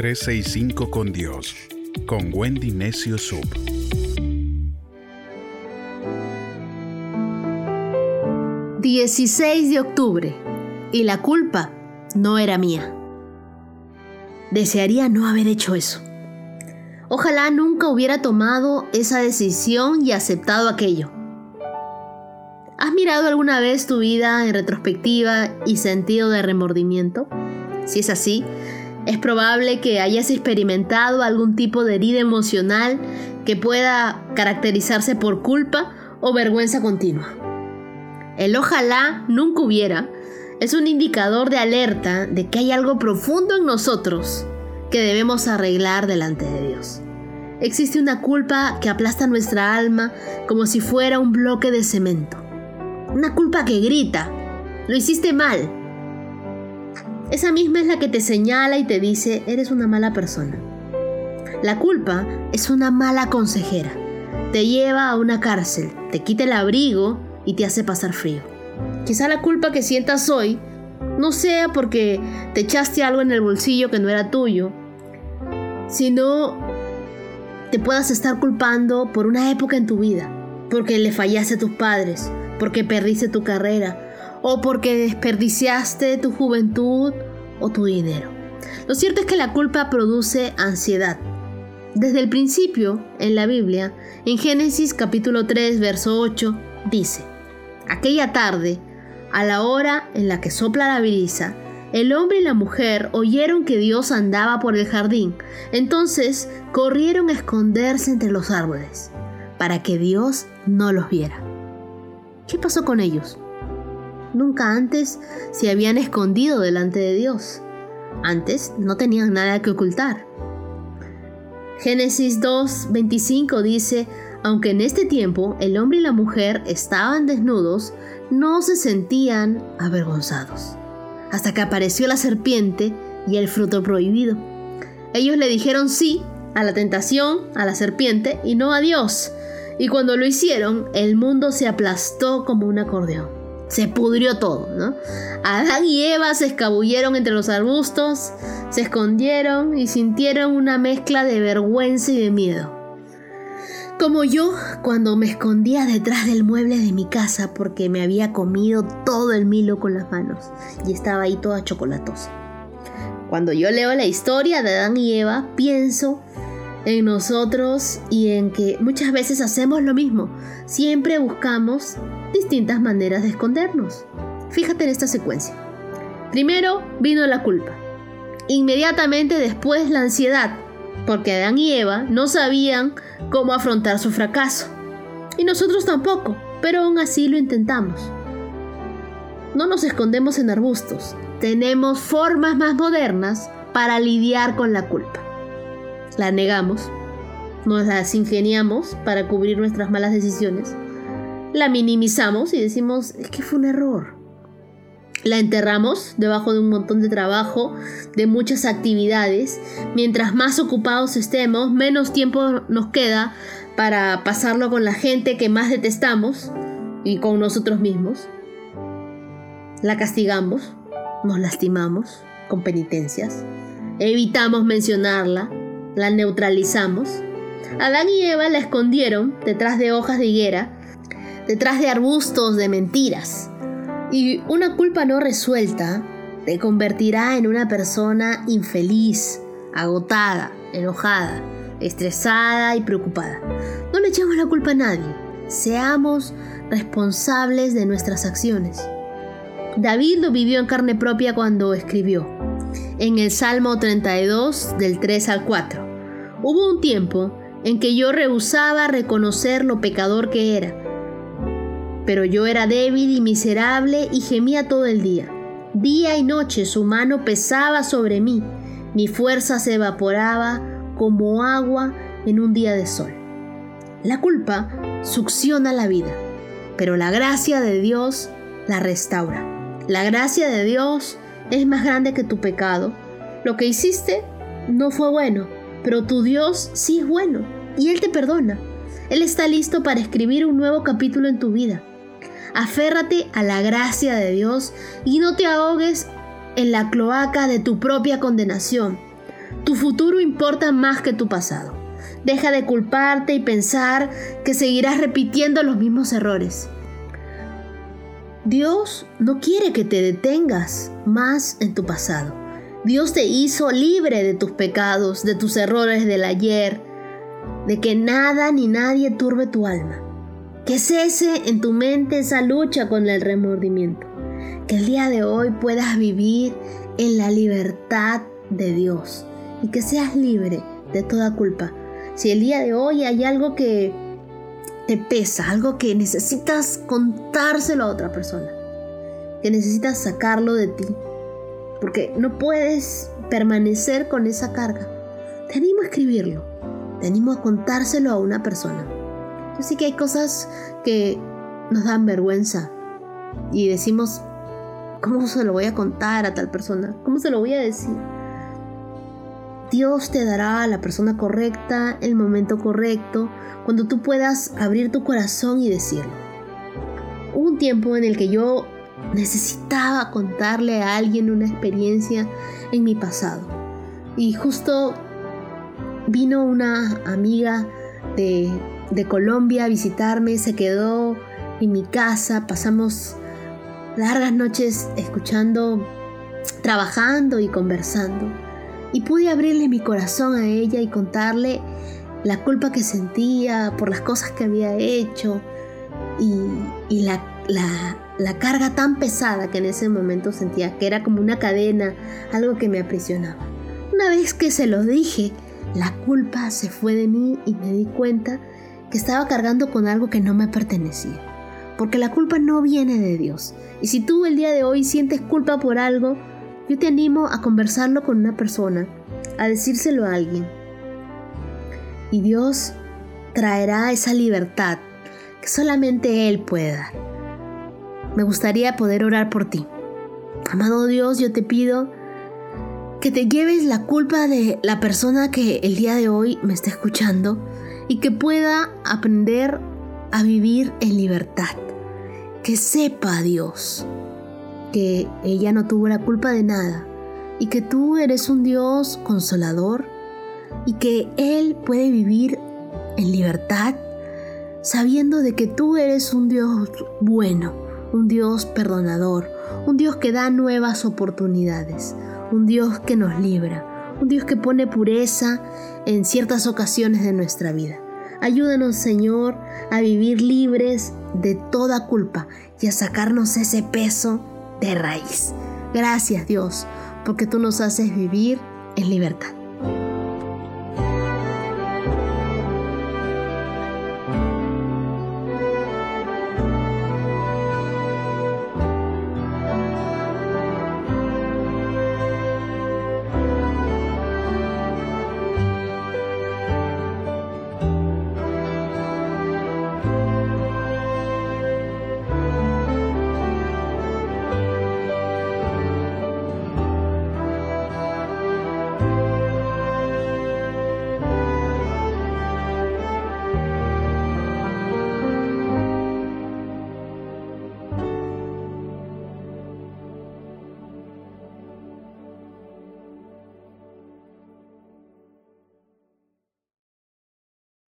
365 con Dios, con Wendy Necio Sub. ...16 de octubre... ...y la culpa no era mía. Desearía no haber hecho eso. Ojalá nunca hubiera tomado esa decisión y aceptado aquello. ¿Has mirado alguna vez tu vida en retrospectiva y sentido de remordimiento? Si es así, es probable que hayas experimentado algún tipo de herida emocional que pueda caracterizarse por culpa o vergüenza continua. El ojalá nunca hubiera es un indicador de alerta de que hay algo profundo en nosotros que debemos arreglar delante de Dios. Existe una culpa que aplasta nuestra alma como si fuera un bloque de cemento. Una culpa que grita, lo hiciste mal. Esa misma es la que te señala y te dice, eres una mala persona. La culpa es una mala consejera. Te lleva a una cárcel, te quita el abrigo y te hace pasar frío. Quizá la culpa que sientas hoy no sea porque te echaste algo en el bolsillo que no era tuyo, sino te puedas estar culpando por una época en tu vida, porque le fallaste a tus padres, porque perdiste tu carrera o porque desperdiciaste tu juventud o tu dinero. Lo cierto es que la culpa produce ansiedad. Desde el principio, en la Biblia, en Génesis capítulo 3, verso 8, dice, Aquella tarde, a la hora en la que sopla la brisa, el hombre y la mujer oyeron que Dios andaba por el jardín, entonces corrieron a esconderse entre los árboles, para que Dios no los viera. ¿Qué pasó con ellos? Nunca antes se habían escondido delante de Dios. Antes no tenían nada que ocultar. Génesis 2.25 dice, aunque en este tiempo el hombre y la mujer estaban desnudos, no se sentían avergonzados, hasta que apareció la serpiente y el fruto prohibido. Ellos le dijeron sí a la tentación, a la serpiente, y no a Dios. Y cuando lo hicieron, el mundo se aplastó como un acordeón. Se pudrió todo, ¿no? Adán y Eva se escabulleron entre los arbustos, se escondieron y sintieron una mezcla de vergüenza y de miedo. Como yo cuando me escondía detrás del mueble de mi casa porque me había comido todo el milo con las manos y estaba ahí toda chocolatosa. Cuando yo leo la historia de Adán y Eva, pienso en nosotros y en que muchas veces hacemos lo mismo. Siempre buscamos distintas maneras de escondernos. Fíjate en esta secuencia. Primero vino la culpa. Inmediatamente después la ansiedad porque Adán y Eva no sabían cómo afrontar su fracaso. Y nosotros tampoco, pero aún así lo intentamos. No nos escondemos en arbustos, tenemos formas más modernas para lidiar con la culpa. La negamos, nos las ingeniamos para cubrir nuestras malas decisiones, la minimizamos y decimos, es que fue un error. La enterramos debajo de un montón de trabajo, de muchas actividades. Mientras más ocupados estemos, menos tiempo nos queda para pasarlo con la gente que más detestamos y con nosotros mismos. La castigamos, nos lastimamos con penitencias, evitamos mencionarla, la neutralizamos. Adán y Eva la escondieron detrás de hojas de higuera, detrás de arbustos de mentiras y una culpa no resuelta te convertirá en una persona infeliz, agotada, enojada, estresada y preocupada. No le echemos la culpa a nadie. Seamos responsables de nuestras acciones. David lo vivió en carne propia cuando escribió en el Salmo 32 del 3 al 4. Hubo un tiempo en que yo rehusaba reconocer lo pecador que era pero yo era débil y miserable y gemía todo el día. Día y noche su mano pesaba sobre mí, mi fuerza se evaporaba como agua en un día de sol. La culpa succiona la vida, pero la gracia de Dios la restaura. La gracia de Dios es más grande que tu pecado. Lo que hiciste no fue bueno, pero tu Dios sí es bueno y Él te perdona. Él está listo para escribir un nuevo capítulo en tu vida. Aférrate a la gracia de Dios y no te ahogues en la cloaca de tu propia condenación. Tu futuro importa más que tu pasado. Deja de culparte y pensar que seguirás repitiendo los mismos errores. Dios no quiere que te detengas más en tu pasado. Dios te hizo libre de tus pecados, de tus errores del ayer, de que nada ni nadie turbe tu alma. Que cese en tu mente esa lucha con el remordimiento. Que el día de hoy puedas vivir en la libertad de Dios y que seas libre de toda culpa. Si el día de hoy hay algo que te pesa, algo que necesitas contárselo a otra persona, que necesitas sacarlo de ti, porque no puedes permanecer con esa carga, te animo a escribirlo, te animo a contárselo a una persona. Sé que hay cosas que nos dan vergüenza y decimos, ¿cómo se lo voy a contar a tal persona? ¿Cómo se lo voy a decir? Dios te dará a la persona correcta, el momento correcto, cuando tú puedas abrir tu corazón y decirlo. Hubo un tiempo en el que yo necesitaba contarle a alguien una experiencia en mi pasado. Y justo vino una amiga de, de Colombia a visitarme, se quedó en mi casa, pasamos largas noches escuchando, trabajando y conversando y pude abrirle mi corazón a ella y contarle la culpa que sentía por las cosas que había hecho y, la, la, carga tan pesada que en ese momento sentía, que era como una cadena, algo que me aprisionaba. Una vez que se lo dije, la culpa se fue de mí y me di cuenta que estaba cargando con algo que no me pertenecía. Porque la culpa no viene de Dios. Y si tú el día de hoy sientes culpa por algo, yo te animo a conversarlo con una persona, a decírselo a alguien. Y Dios traerá esa libertad que solamente Él puede dar. Me gustaría poder orar por ti. Amado Dios, yo te pido que te lleves la culpa de la persona que el día de hoy me está escuchando y que pueda aprender a vivir en libertad. Que sepa Dios que ella no tuvo la culpa de nada y que tú eres un Dios consolador y que Él puede vivir en libertad sabiendo de que tú eres un Dios bueno, un Dios perdonador, un Dios que da nuevas oportunidades, un Dios que nos libra, un Dios que pone pureza en ciertas ocasiones de nuestra vida. Ayúdanos, Señor, a vivir libres de toda culpa y a sacarnos ese peso de raíz. Gracias Dios, porque tú nos haces vivir en libertad.